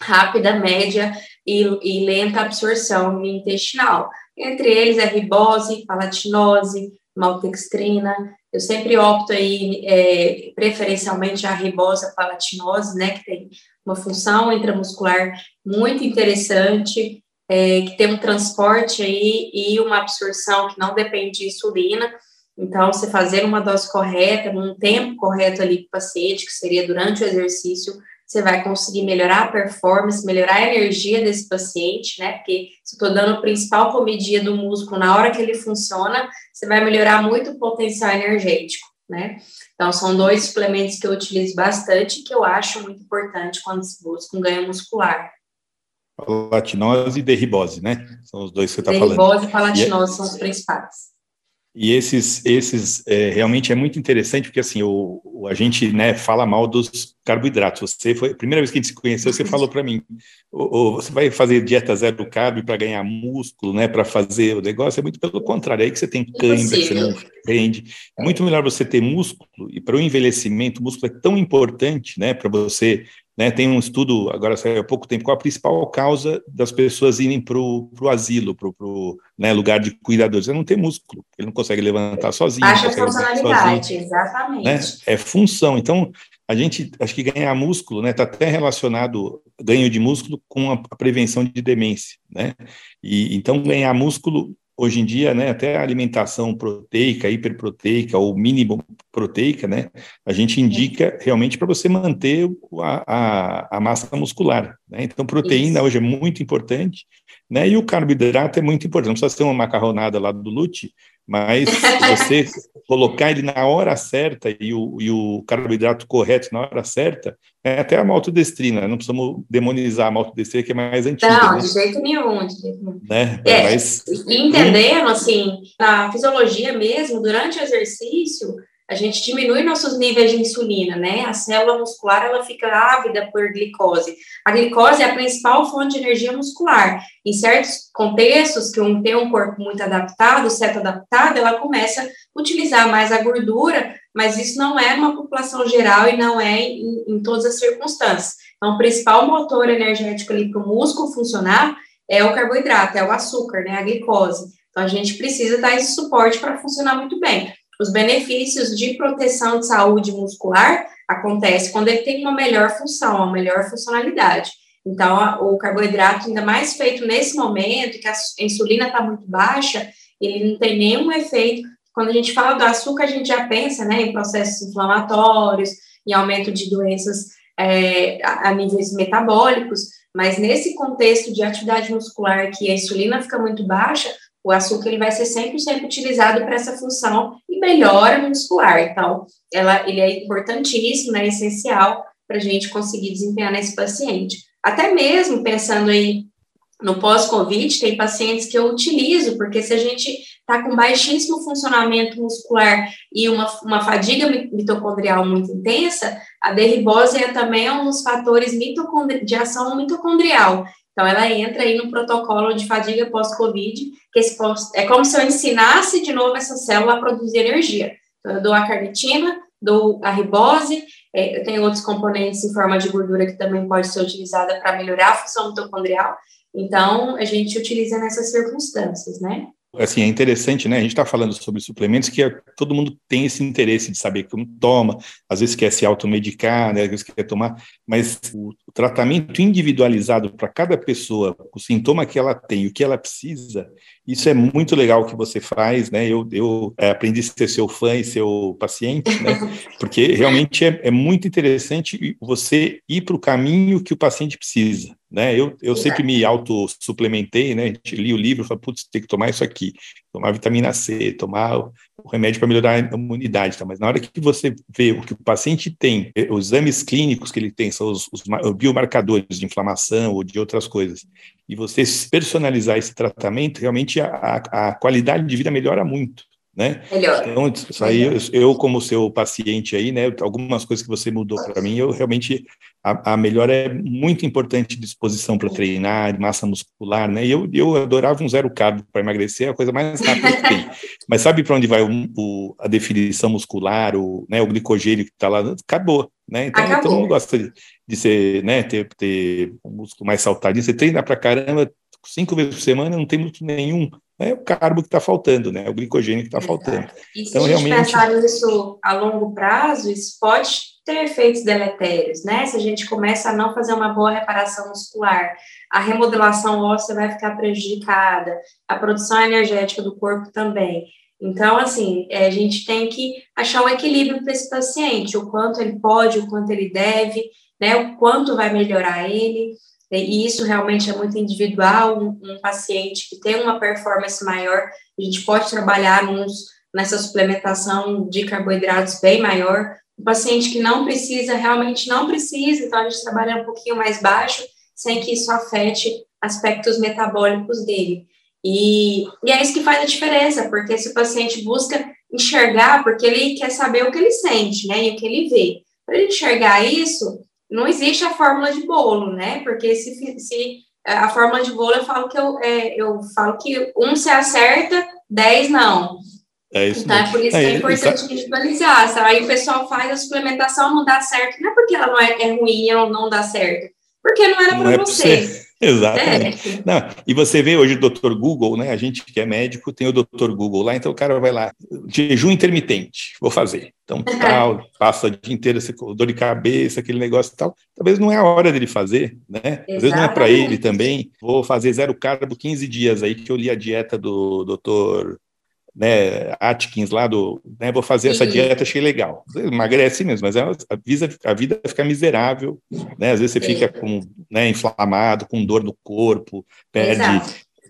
rápida, média e, e lenta absorção intestinal. Entre eles, a ribose, palatinose, maltextrina, eu sempre opto aí, é, preferencialmente, a ribosa palatinose, né, que tem uma função intramuscular muito interessante, é, que tem um transporte aí e uma absorção que não depende de insulina. Então, você fazer uma dose correta, num tempo correto ali para o paciente, que seria durante o exercício, você vai conseguir melhorar a performance, melhorar a energia desse paciente, né? Porque se estou dando o principal comedia do músculo na hora que ele funciona, você vai melhorar muito o potencial energético, né? Então, são dois suplementos que eu utilizo bastante e que eu acho muito importante quando se busca um ganho muscular. Palatinose e derribose, né? São os dois que você está falando. Derribose e palatinose e, são os principais. E esses, esses é, realmente é muito interessante, porque assim, o, o, a gente né, fala mal dos carboidratos. Você foi, a primeira vez que a gente se conheceu, você falou para mim, o, você vai fazer dieta zero carb para ganhar músculo, né, para fazer o negócio, é muito pelo contrário, é aí que você tem cãibra, você não rende. É muito melhor você ter músculo, e para o envelhecimento, o músculo é tão importante, né, para você né, tem um estudo, agora saiu há pouco tempo, qual a principal causa das pessoas irem para o asilo, para o né, lugar de cuidadores? É não ter músculo, ele não consegue levantar sozinho. Baixa funcionalidade, sozinho, exatamente. Né? É função. Então, a gente, acho que ganhar músculo, né, está até relacionado, ganho de músculo com a, a prevenção de demência, né? E, então, ganhar músculo hoje em dia, né, até a alimentação proteica, hiperproteica ou mínimo proteica, né, a gente indica realmente para você manter a, a, a, massa muscular. Né? Então, proteína Isso. hoje é muito importante, né, e o carboidrato é muito importante. Não precisa ser uma macarronada lá do Lute, mas você colocar ele na hora certa e o, e o carboidrato correto na hora certa, é até a maltodestrina, não precisamos demonizar a maltodestrina, que é mais antiga. Não, né? de jeito nenhum, de jeito nenhum. Né? É, mas... Entendendo, assim, na fisiologia mesmo, durante o exercício, a gente diminui nossos níveis de insulina, né? A célula muscular ela fica ávida por glicose. A glicose é a principal fonte de energia muscular. Em certos contextos que um tem um corpo muito adaptado, certo adaptado, ela começa a utilizar mais a gordura, mas isso não é uma população geral e não é em, em todas as circunstâncias. Então, o principal motor energético ali para o músculo funcionar é o carboidrato, é o açúcar, né? A glicose. Então, a gente precisa dar esse suporte para funcionar muito bem. Os benefícios de proteção de saúde muscular acontece quando ele tem uma melhor função, uma melhor funcionalidade. Então, o carboidrato, ainda mais feito nesse momento, que a insulina está muito baixa, ele não tem nenhum efeito. Quando a gente fala do açúcar, a gente já pensa né, em processos inflamatórios, em aumento de doenças é, a níveis metabólicos, mas nesse contexto de atividade muscular, que a insulina fica muito baixa, o açúcar ele vai ser sempre, sempre utilizado para essa função melhora muscular. Então, ela, ele é importantíssimo, né, essencial para a gente conseguir desempenhar nesse paciente. Até mesmo pensando aí no pós-Covid, tem pacientes que eu utilizo, porque se a gente está com baixíssimo funcionamento muscular e uma, uma fadiga mitocondrial muito intensa, a derribose é também um dos fatores de ação mitocondrial. Então, ela entra aí no protocolo de fadiga pós-Covid, que esse, é como se eu ensinasse de novo essa célula a produzir energia. Então, eu dou a carnitina, dou a ribose, é, eu tenho outros componentes em forma de gordura que também pode ser utilizada para melhorar a função mitocondrial. Então, a gente utiliza nessas circunstâncias, né? Assim, é interessante, né? A gente está falando sobre suplementos que é, todo mundo tem esse interesse de saber como toma, às vezes quer se automedicar, né? às vezes quer tomar, mas o, o tratamento individualizado para cada pessoa, o sintoma que ela tem, o que ela precisa, isso é muito legal que você faz, né? Eu, eu é, aprendi a ser seu fã e seu paciente, né? Porque realmente é, é muito interessante você ir para o caminho que o paciente precisa. Né? Eu, eu sempre me autossuplementei, né? Lia o livro e falava, putz, tem que tomar isso aqui, tomar vitamina C, tomar o, remédio para melhorar a imunidade, tá? mas na hora que você vê o que o paciente tem, eh, os exames clínicos que ele tem, são os, os biomarcadores de inflamação ou de outras coisas, e você personalizar esse tratamento, realmente a, a qualidade de vida melhora muito né? Melhor. Então, isso aí, eu, eu, como seu paciente aí, né, algumas coisas que você mudou para mim, eu realmente, a, a melhora é muito importante, disposição para treinar, massa muscular, né, eu, eu adorava um zero carbo para emagrecer, é a coisa mais rápida que tem. Mas sabe para onde vai o, o, a definição muscular, o, né, o glicogênio que está lá? Acabou, né, então Acabou. todo mundo gosta de, de ser, né, ter, ter um músculo mais saltadinho, você treina para caramba, cinco vezes por semana, não tem músculo nenhum, é o carbo que está faltando, né? O glicogênio que está faltando. E se então, a gente realmente... pensar nisso a longo prazo, isso pode ter efeitos deletérios, né? Se a gente começa a não fazer uma boa reparação muscular, a remodelação óssea vai ficar prejudicada, a produção energética do corpo também. Então, assim, é, a gente tem que achar um equilíbrio para esse paciente, o quanto ele pode, o quanto ele deve, né? O quanto vai melhorar ele e isso realmente é muito individual. Um, um, paciente que tem uma performance maior, a gente pode trabalhar nessa suplementação de carboidratos bem maior. Um paciente que não precisa, realmente não precisa, então a gente trabalha um pouquinho mais baixo, sem que isso afete aspectos metabólicos dele. E, e é isso que faz a diferença, porque se o paciente busca enxergar, porque ele quer saber o que ele sente, né, e o que ele vê. Para ele enxergar isso, não existe a fórmula de bolo, né? Porque se, se a fórmula de bolo eu falo que eu, é, eu falo que um se acerta, dez não. É isso então, é por isso é, que é importante individualizar. Sabe? Aí o pessoal faz a suplementação, não dá certo. Não é porque ela não é, é ruim ou não dá certo. Porque não era para é você. Exatamente. É. Não, e você vê hoje o doutor Google, né? A gente que é médico tem o doutor Google lá, então o cara vai lá, jejum intermitente, vou fazer. Então, tal, passa o dia inteiro, dor de cabeça, aquele negócio e tal. Talvez não é a hora dele fazer, né? Exatamente. Às vezes não é para ele também. Vou fazer zero carbo 15 dias aí, que eu li a dieta do doutor né, Atkins lá do, né, vou fazer essa dieta, achei legal. Emagrece mesmo, mas é a, vida, a vida fica miserável, né, às vezes você fica com, né, inflamado, com dor no corpo, perde,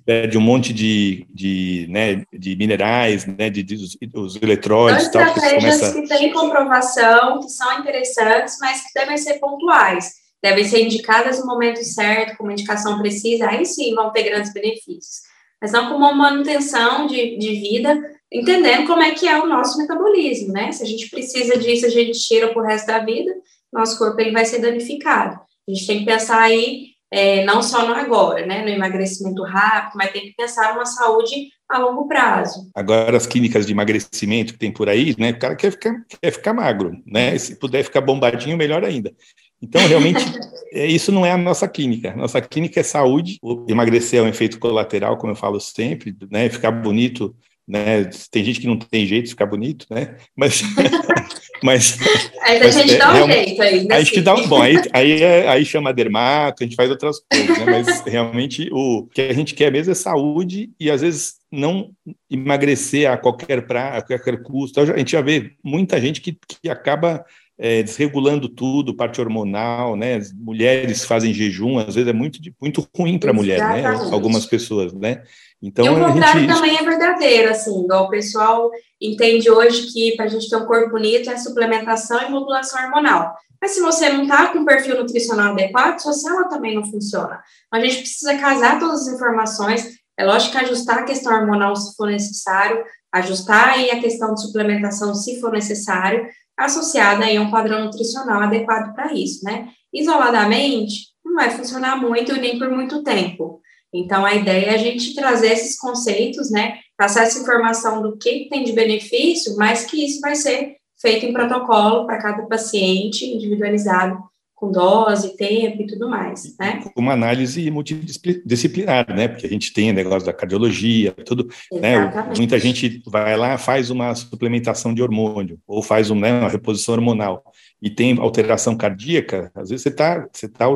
perde um monte de, de, né, de minerais, né, de, de os, os eletrólitos. São estratégias começa... que têm comprovação, que são interessantes, mas que devem ser pontuais, devem ser indicadas no momento certo, com uma indicação precisa, aí sim vão ter grandes benefícios mas não como uma manutenção de, de vida, entendendo como é que é o nosso metabolismo, né? Se a gente precisa disso, a gente tira para o resto da vida, nosso corpo ele vai ser danificado. A gente tem que pensar aí é, não só no agora, né, no emagrecimento rápido, mas tem que pensar numa saúde a longo prazo. Agora, as clínicas de emagrecimento que tem por aí, né, o cara quer ficar, quer ficar magro, né, se puder ficar bombadinho, melhor ainda. Então, realmente, é, isso não é a nossa clínica. Nossa clínica é saúde. Emagrecer é um efeito colateral, como eu falo sempre, né? Ficar bonito, né? Tem gente que não tem jeito de ficar bonito, né? Mas, mas aí a gente é, dá um jeito aí. A gente dá um, bom, aí, aí, é, aí chama dermato, a gente faz outras coisas, né? Mas realmente o que a gente quer mesmo é saúde e às vezes não emagrecer a qualquer pra, a qualquer custo. A gente já vê muita gente que, que acaba é, desregulando tudo, parte hormonal, né? As mulheres fazem jejum, às vezes é muito, muito ruim para a mulher, né? Algumas pessoas, né? Então, e o contrário gente... também é verdadeiro, assim, igual o pessoal entende hoje que para a gente ter um corpo bonito é suplementação e modulação hormonal. Mas se você não está com um perfil nutricional adequado, sua célula também não funciona. Então, a gente precisa casar todas as informações. É lógico que ajustar a questão hormonal se for necessário, ajustar aí a questão de suplementação se for necessário, associada aí a um padrão nutricional adequado para isso, né? Isoladamente, não vai funcionar muito nem por muito tempo. Então, a ideia é a gente trazer esses conceitos, né? Passar essa informação do que tem de benefício, mas que isso vai ser feito em protocolo para cada paciente, individualizado, com dose, tempo e tudo mais, né? Uma análise multidisciplinar, né? Porque a gente tem negócio da cardiologia, tudo, né? Exatamente. né? Muita gente vai lá, faz uma suplementação de hormônio, ou faz um, né, uma reposição hormonal, e tem alteração cardíaca, às vezes você está você tá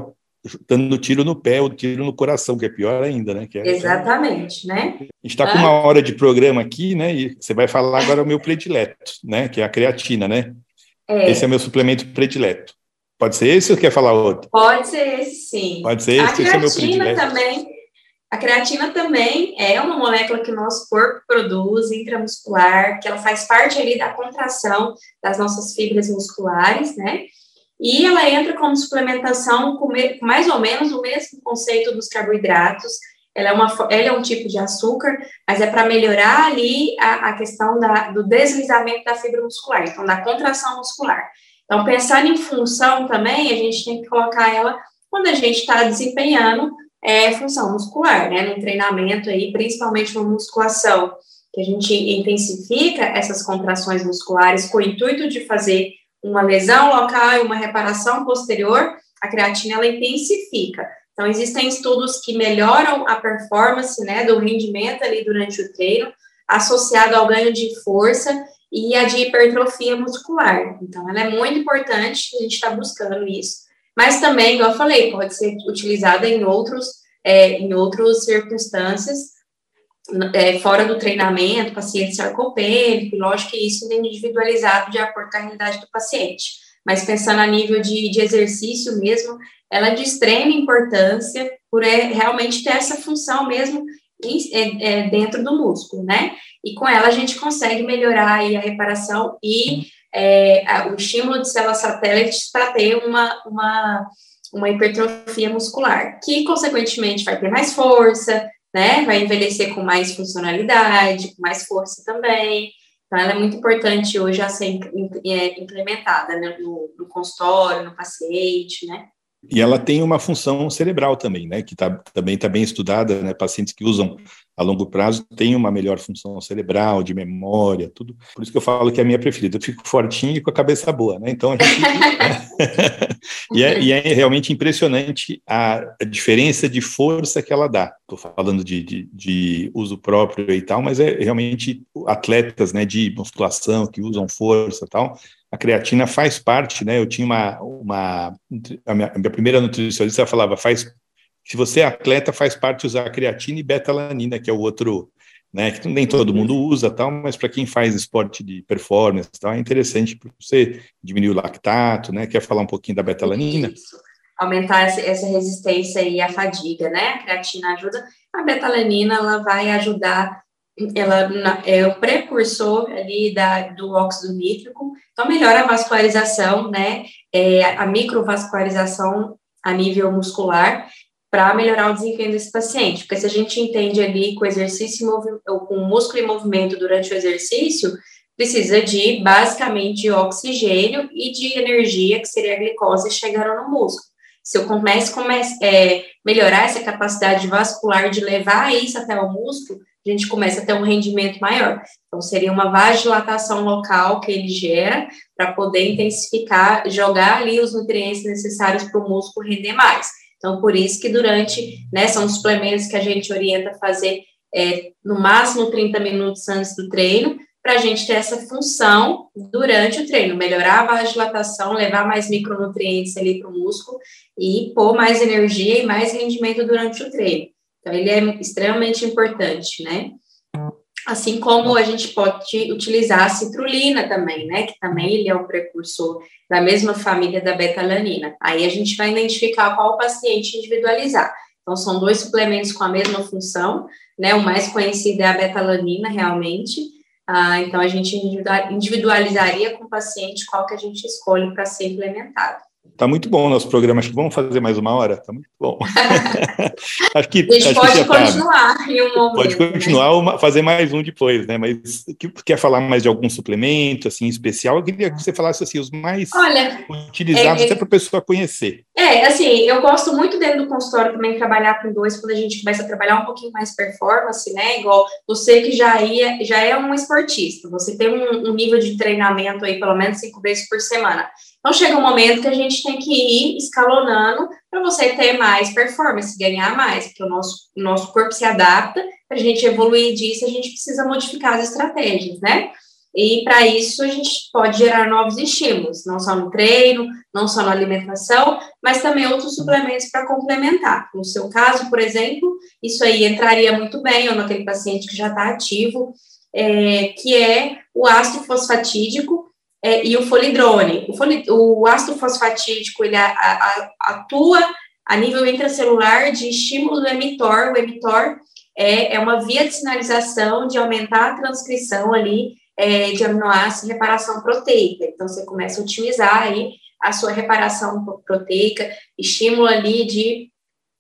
dando tiro no pé ou tiro no coração, que é pior ainda, né? É, Exatamente, né? A gente está com uma hora de programa aqui, né? E você vai falar agora o meu predileto, né? Que é a creatina, né? É. Esse é o meu suplemento predileto. Pode ser esse ou quer falar outro? Pode ser esse, sim. Pode ser esse, esse é meu predileto. também, a creatina também é uma molécula que o nosso corpo produz intramuscular, que ela faz parte ali da contração das nossas fibras musculares, né? E ela entra como suplementação com mais ou menos o mesmo conceito dos carboidratos. Ela é, uma, ela é um tipo de açúcar, mas é para melhorar ali a, a questão da, do deslizamento da fibra muscular, então da contração muscular. Então, pensando em função também, a gente tem que colocar ela quando a gente está desempenhando é, função muscular, né? No treinamento aí, principalmente na musculação, que a gente intensifica essas contrações musculares com o intuito de fazer uma lesão local e uma reparação posterior, a creatina ela intensifica. Então, existem estudos que melhoram a performance, né, do rendimento ali durante o treino, associado ao ganho de força e a de hipertrofia muscular. Então, ela é muito importante, a gente está buscando isso. Mas também, igual eu falei, pode ser utilizada em outros, é, em outras circunstâncias, é, fora do treinamento, paciente sarcopênico, lógico que isso é individualizado de acordo com a realidade do paciente. Mas pensando a nível de, de exercício mesmo, ela é de extrema importância por é, realmente ter essa função mesmo é, é, dentro do músculo, né? E com ela a gente consegue melhorar a reparação e é, o estímulo de células satélites para ter uma, uma, uma hipertrofia muscular, que consequentemente vai ter mais força, né? Vai envelhecer com mais funcionalidade, com mais força também. Então, ela é muito importante hoje a ser é, implementada né? no, no consultório, no paciente, né? E ela tem uma função cerebral também, né? Que tá, também está bem estudada, né? Pacientes que usam a longo prazo têm uma melhor função cerebral, de memória, tudo. Por isso que eu falo que é a minha preferida. Eu fico fortinho e com a cabeça boa, né? Então gente. e, é, e, é, realmente impressionante a, diferença de força que ela dá. Estou falando de, de, de, uso próprio e tal, mas é realmente atletas, né? De musculação que usam força e tal a creatina faz parte, né? Eu tinha uma, uma a minha, a minha primeira nutricionista falava, faz, se você é atleta, faz parte usar a creatina e betalanina, que é o outro, né? Que nem todo mundo usa, tal, mas para quem faz esporte de performance, tal, é interessante para você diminuir o lactato, né? Quer falar um pouquinho da betalanina? Isso. Aumentar essa resistência e a fadiga, né? A creatina ajuda. A betalanina ela vai ajudar ela é o precursor ali da, do óxido nítrico, então melhora a vascularização, né, é, a microvascularização a nível muscular, para melhorar o desempenho desse paciente, porque se a gente entende ali com exercício ou com músculo em movimento durante o exercício, precisa de basicamente oxigênio e de energia, que seria a glicose, chegando no músculo. Se eu começo, comece, é, melhorar essa capacidade vascular de levar isso até o músculo, a gente começa a ter um rendimento maior. Então, seria uma vasodilatação local que ele gera para poder intensificar, jogar ali os nutrientes necessários para o músculo render mais. Então, por isso que durante, né, são suplementos que a gente orienta fazer é, no máximo 30 minutos antes do treino, para a gente ter essa função durante o treino, melhorar a vasodilatação, levar mais micronutrientes ali para o músculo e pôr mais energia e mais rendimento durante o treino. Então, ele é extremamente importante, né? Assim como a gente pode utilizar a citrulina também, né? Que também ele é o precursor da mesma família da betalanina. Aí a gente vai identificar qual paciente individualizar. Então, são dois suplementos com a mesma função, né? O mais conhecido é a betalanina, realmente. Ah, então, a gente individualizaria com o paciente qual que a gente escolhe para ser implementado. Tá muito bom o nosso programa. Acho que vamos fazer mais uma hora. Tá muito bom. acho que, a gente pode que continuar em um momento. Pode continuar, né? fazer mais um depois, né? Mas que, quer falar mais de algum suplemento, assim, especial? Eu queria que você falasse, assim, os mais Olha, utilizados, é, até para a pessoa conhecer. É, assim, eu gosto muito dentro do consultório também trabalhar com dois, quando a gente começa a trabalhar um pouquinho mais performance, né? Igual você que já, ia, já é um esportista, você tem um, um nível de treinamento aí, pelo menos cinco vezes por semana. Então, chega um momento que a gente tem que ir escalonando para você ter mais performance, ganhar mais, porque o nosso, o nosso corpo se adapta, para a gente evoluir disso, a gente precisa modificar as estratégias, né? E para isso a gente pode gerar novos estímulos, não só no treino, não só na alimentação, mas também outros suplementos para complementar. No seu caso, por exemplo, isso aí entraria muito bem, ou naquele paciente que já está ativo, é, que é o ácido fosfatídico, é, e o folidrone. O, foli, o ácido fosfatídico, ele a, a, atua a nível intracelular de estímulo do emitor. O emitor é, é uma via de sinalização de aumentar a transcrição ali é, de aminoácidos e reparação proteica. Então, você começa a otimizar aí a sua reparação proteica, estímulo ali de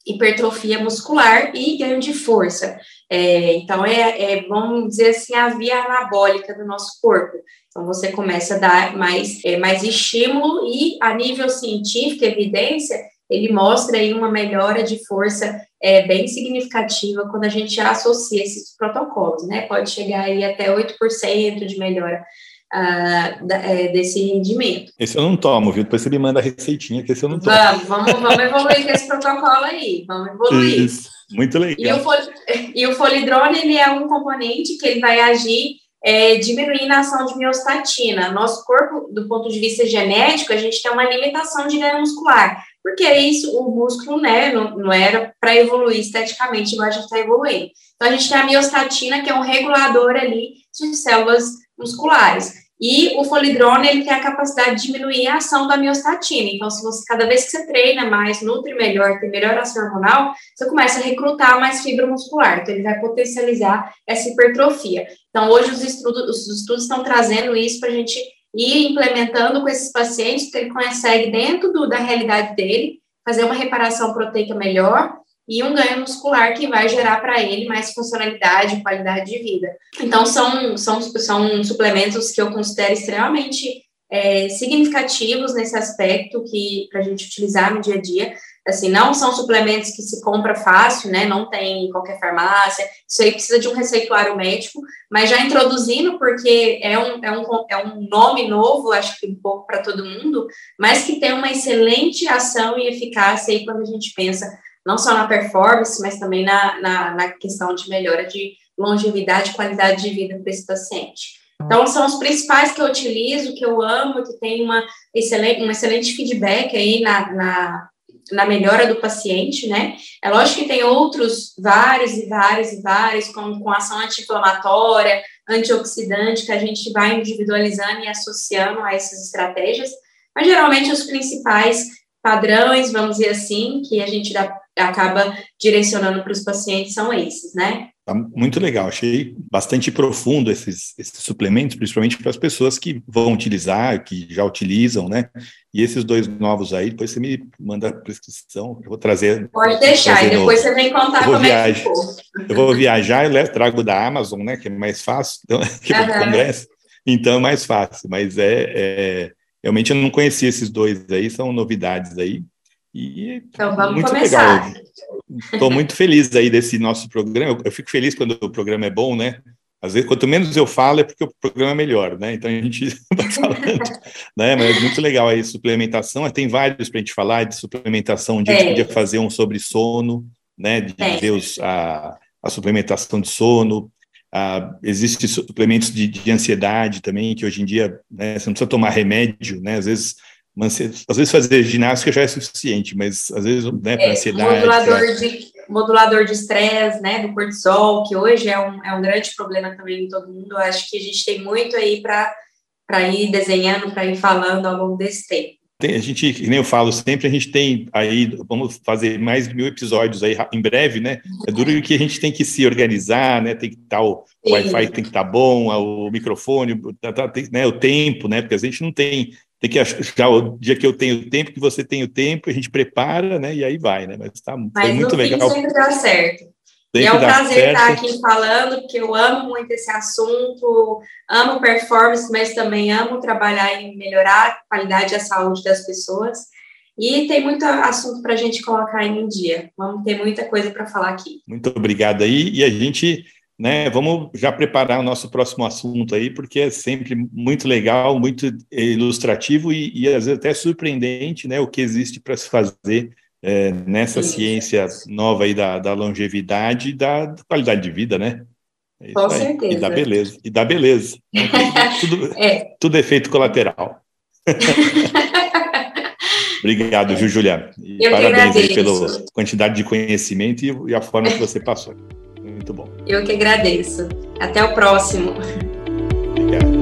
hipertrofia muscular e ganho de força. É, então, é, é, vamos dizer assim, a via anabólica do nosso corpo. Então, você começa a dar mais, é, mais estímulo e, a nível científico, evidência, ele mostra aí uma melhora de força é, bem significativa quando a gente associa esses protocolos, né? Pode chegar aí até 8% de melhora uh, da, é, desse rendimento. Esse eu não tomo, viu? Depois você me manda a receitinha, que esse eu não tomo. Vamos, vamos, vamos evoluir com esse protocolo aí, vamos evoluir. Isso, muito legal. E o, fol e o folidrone, ele é um componente que ele vai agir é, diminuindo a ação de miostatina. Nosso corpo, do ponto de vista genético, a gente tem uma limitação de ganho muscular, porque é isso, o músculo, né, não, não era para evoluir esteticamente, igual a gente está evoluindo. Então, a gente tem a miostatina, que é um regulador ali de células musculares. E o folidrone, ele tem a capacidade de diminuir a ação da miostatina. Então, se você, cada vez que você treina mais, nutre melhor, tem melhor ação hormonal, você começa a recrutar mais fibra muscular. Então, ele vai potencializar essa hipertrofia. Então, hoje os estudos, os estudos estão trazendo isso para a gente ir implementando com esses pacientes, porque ele consegue, dentro do, da realidade dele, fazer uma reparação proteica melhor e um ganho muscular que vai gerar para ele mais funcionalidade, qualidade de vida. Então, são, são, são suplementos que eu considero extremamente é, significativos nesse aspecto que para a gente utilizar no dia a dia. Assim, não são suplementos que se compra fácil, né? Não tem em qualquer farmácia. Isso aí precisa de um receituário médico, mas já introduzindo, porque é um, é um, é um nome novo, acho que um pouco para todo mundo, mas que tem uma excelente ação e eficácia aí quando a gente pensa não só na performance, mas também na, na, na questão de melhora de longevidade e qualidade de vida para esse paciente. Então, são os principais que eu utilizo, que eu amo, que tem uma excelente, um excelente feedback aí na, na, na melhora do paciente, né? É lógico que tem outros, vários e vários e vários, com, com ação anti-inflamatória, antioxidante, que a gente vai individualizando e associando a essas estratégias, mas geralmente os principais padrões, vamos dizer assim, que a gente dá acaba direcionando para os pacientes são esses, né? Tá muito legal, achei bastante profundo esses, esses suplementos, principalmente para as pessoas que vão utilizar, que já utilizam, né? E esses dois novos aí, depois você me manda a prescrição, eu vou trazer. Pode deixar, e depois no... você vem contar como viajar, é que for. Eu vou viajar e levo, trago da Amazon, né? Que é mais fácil, então, que é uhum. congresso, então é mais fácil, mas é, é, realmente eu não conhecia esses dois aí, são novidades aí. E então vamos muito começar. Estou muito feliz aí desse nosso programa. Eu fico feliz quando o programa é bom, né? Às vezes, quanto menos eu falo, é porque o programa é melhor, né? Então a gente vai falando, né? Mas é muito legal aí, suplementação. Tem vários para a gente falar de suplementação. Um dia é. a gente podia fazer um sobre sono, né? De é. ver os, a, a suplementação de sono. Ah, Existem suplementos de, de, ansiedade também, que hoje em dia né, você não precisa tomar remédio, né? Às vezes às vezes fazer ginástica já é suficiente, mas às vezes, né, para é, ansiedade. Modulador pra... de modulador de estresse, né, do cortisol, que hoje é um, é um grande problema também em todo mundo. Eu acho que a gente tem muito aí para ir desenhando, para ir falando ao longo desse tempo. tem, a gente, que nem eu falo sempre, a gente tem aí, vamos fazer mais de mil episódios aí em breve, né? É duro que a gente tem que se organizar, né? Tem que estar o, o Wi-Fi tem que estar bom, o microfone, tá, tá, tem, né? o tempo, né? Porque a gente não tem, tem que achar o dia que eu tenho tempo, que você tem o tempo, a gente prepara, né? E aí vai, né? Mas tá Mas muito legal. sempre dá certo. E é um prazer certo. estar aqui falando, porque eu amo muito esse assunto, amo performance, mas também amo trabalhar em melhorar a qualidade e a saúde das pessoas. E tem muito assunto para a gente colocar em dia. Vamos ter muita coisa para falar aqui. Muito obrigado aí. E a gente, né, vamos já preparar o nosso próximo assunto aí, porque é sempre muito legal, muito ilustrativo e, e às vezes até surpreendente, né, o que existe para se fazer é, nessa Sim. ciência nova aí da, da longevidade e da, qualidade de vida, né? É Com certeza. E da beleza. E da beleza. tudo, é. tudo efeito colateral. Obrigado, viu, Julia? E Eu parabéns pela quantidade de conhecimento e, e a forma que você passou. Eu que agradeço. Até o próximo. Obrigado.